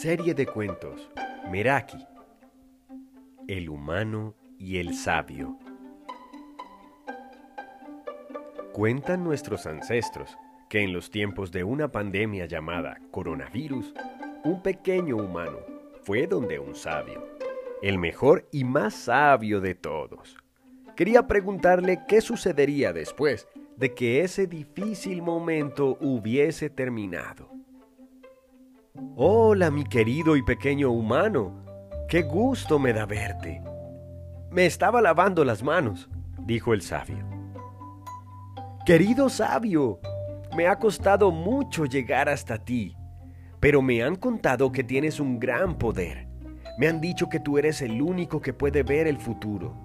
Serie de cuentos Meraki El humano y el sabio Cuentan nuestros ancestros que en los tiempos de una pandemia llamada coronavirus, un pequeño humano fue donde un sabio, el mejor y más sabio de todos. Quería preguntarle qué sucedería después de que ese difícil momento hubiese terminado. Hola, mi querido y pequeño humano. Qué gusto me da verte. Me estaba lavando las manos, dijo el sabio. Querido sabio, me ha costado mucho llegar hasta ti, pero me han contado que tienes un gran poder. Me han dicho que tú eres el único que puede ver el futuro.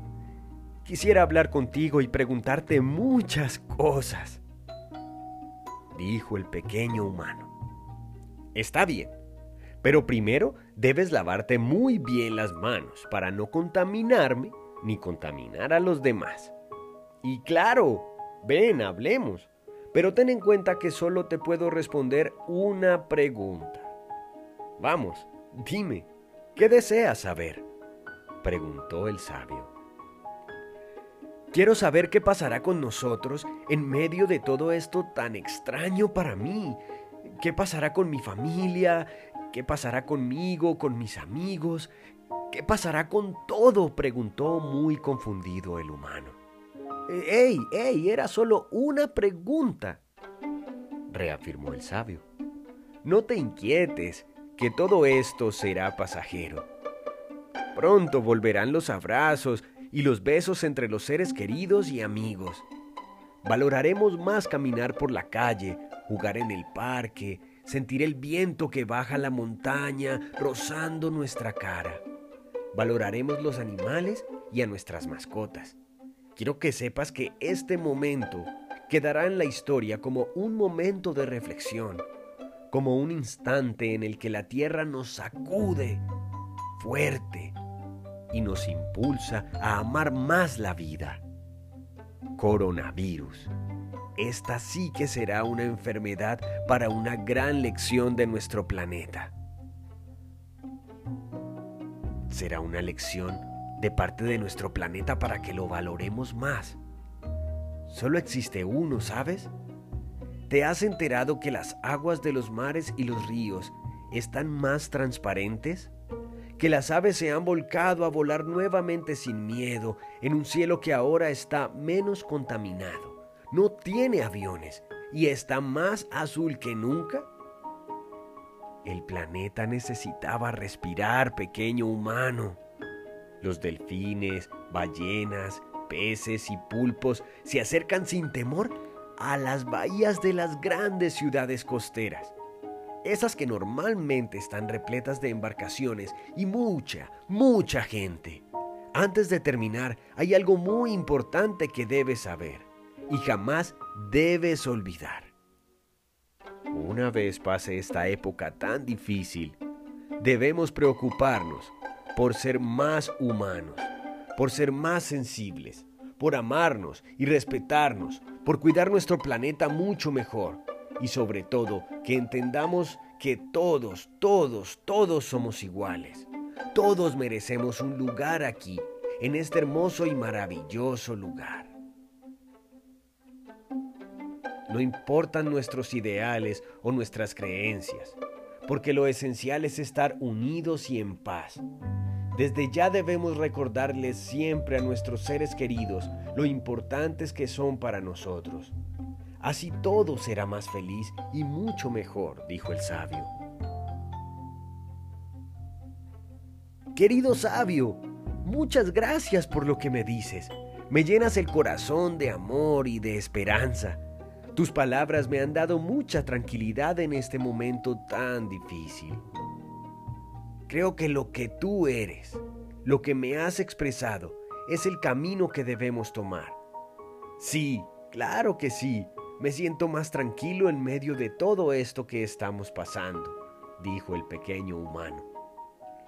Quisiera hablar contigo y preguntarte muchas cosas, dijo el pequeño humano. Está bien, pero primero debes lavarte muy bien las manos para no contaminarme ni contaminar a los demás. Y claro, ven, hablemos, pero ten en cuenta que solo te puedo responder una pregunta. Vamos, dime, ¿qué deseas saber? preguntó el sabio. Quiero saber qué pasará con nosotros en medio de todo esto tan extraño para mí ¿Qué pasará con mi familia? ¿Qué pasará conmigo, con mis amigos? ¿Qué pasará con todo? preguntó muy confundido el humano. ¡Ey, ey! Era solo una pregunta, reafirmó el sabio. No te inquietes, que todo esto será pasajero. Pronto volverán los abrazos y los besos entre los seres queridos y amigos. Valoraremos más caminar por la calle, jugar en el parque, sentir el viento que baja la montaña rozando nuestra cara. Valoraremos los animales y a nuestras mascotas. Quiero que sepas que este momento quedará en la historia como un momento de reflexión, como un instante en el que la tierra nos sacude fuerte y nos impulsa a amar más la vida coronavirus. Esta sí que será una enfermedad para una gran lección de nuestro planeta. Será una lección de parte de nuestro planeta para que lo valoremos más. Solo existe uno, ¿sabes? ¿Te has enterado que las aguas de los mares y los ríos están más transparentes? que las aves se han volcado a volar nuevamente sin miedo en un cielo que ahora está menos contaminado, no tiene aviones y está más azul que nunca? El planeta necesitaba respirar, pequeño humano. Los delfines, ballenas, peces y pulpos se acercan sin temor a las bahías de las grandes ciudades costeras esas que normalmente están repletas de embarcaciones y mucha, mucha gente. Antes de terminar, hay algo muy importante que debes saber y jamás debes olvidar. Una vez pase esta época tan difícil, debemos preocuparnos por ser más humanos, por ser más sensibles, por amarnos y respetarnos, por cuidar nuestro planeta mucho mejor y sobre todo que entendamos que todos, todos, todos somos iguales. Todos merecemos un lugar aquí, en este hermoso y maravilloso lugar. No importan nuestros ideales o nuestras creencias, porque lo esencial es estar unidos y en paz. Desde ya debemos recordarles siempre a nuestros seres queridos lo importantes que son para nosotros. Así todo será más feliz y mucho mejor, dijo el sabio. Querido sabio, muchas gracias por lo que me dices. Me llenas el corazón de amor y de esperanza. Tus palabras me han dado mucha tranquilidad en este momento tan difícil. Creo que lo que tú eres, lo que me has expresado, es el camino que debemos tomar. Sí, claro que sí, me siento más tranquilo en medio de todo esto que estamos pasando, dijo el pequeño humano.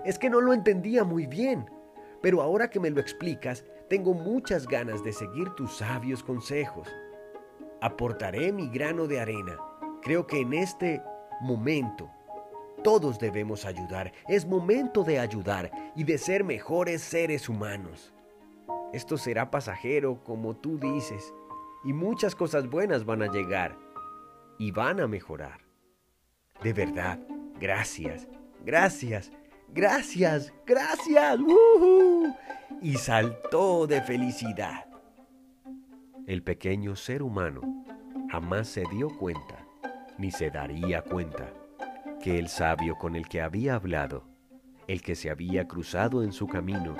Es que no lo entendía muy bien, pero ahora que me lo explicas, tengo muchas ganas de seguir tus sabios consejos. Aportaré mi grano de arena. Creo que en este momento Todos debemos ayudar. Es momento de ayudar y de ser mejores seres humanos. Esto será pasajero, como tú dices, y muchas cosas buenas van a llegar y van a mejorar. De verdad, gracias, gracias, gracias, gracias. Y saltó de felicidad. El pequeño ser humano jamás se dio cuenta, ni se daría cuenta que el sabio con el que había hablado, el que se había cruzado en su camino,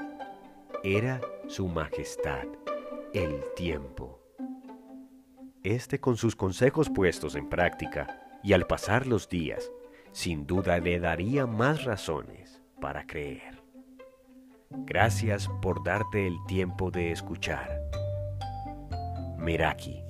era su majestad, el tiempo. Este con sus consejos puestos en práctica y al pasar los días, sin duda le daría más razones para creer. Gracias por darte el tiempo de escuchar. Meraki.